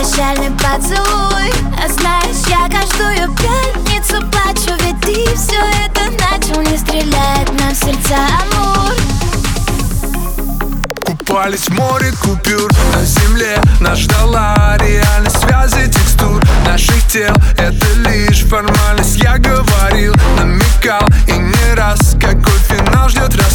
прощальный поцелуй. А знаешь, я каждую пятницу плачу Ведь ты все это начал Не стреляет нам в сердца амур. Купались в море купюр На земле нас ждала реальность связи текстур Наших тел. Это лишь формальность Я говорил, намекал. И не раз Какой финал ждет рассказ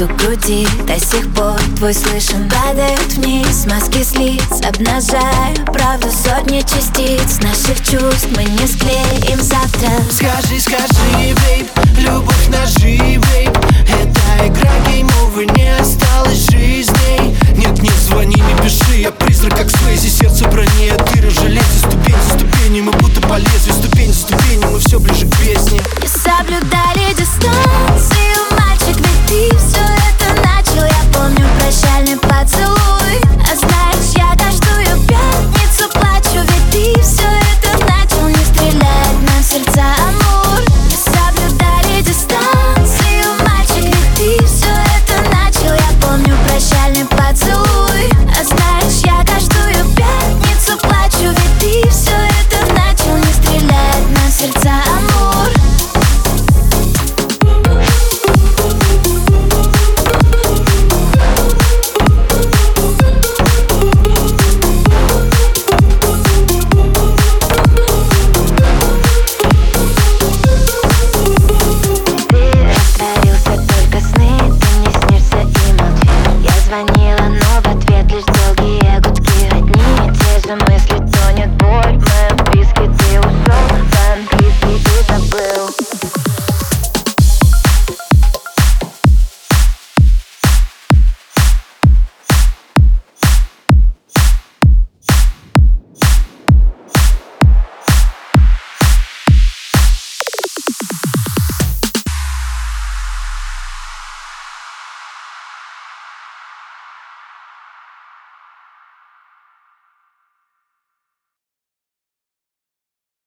Стук груди. До сих пор твой слышен Падают вниз. Маски с лиц Обнажая правду сотни частиц. Наших чувств мы не склеим завтра. Скажи, скажи, бейб, любовь ножи, бейб Это игра,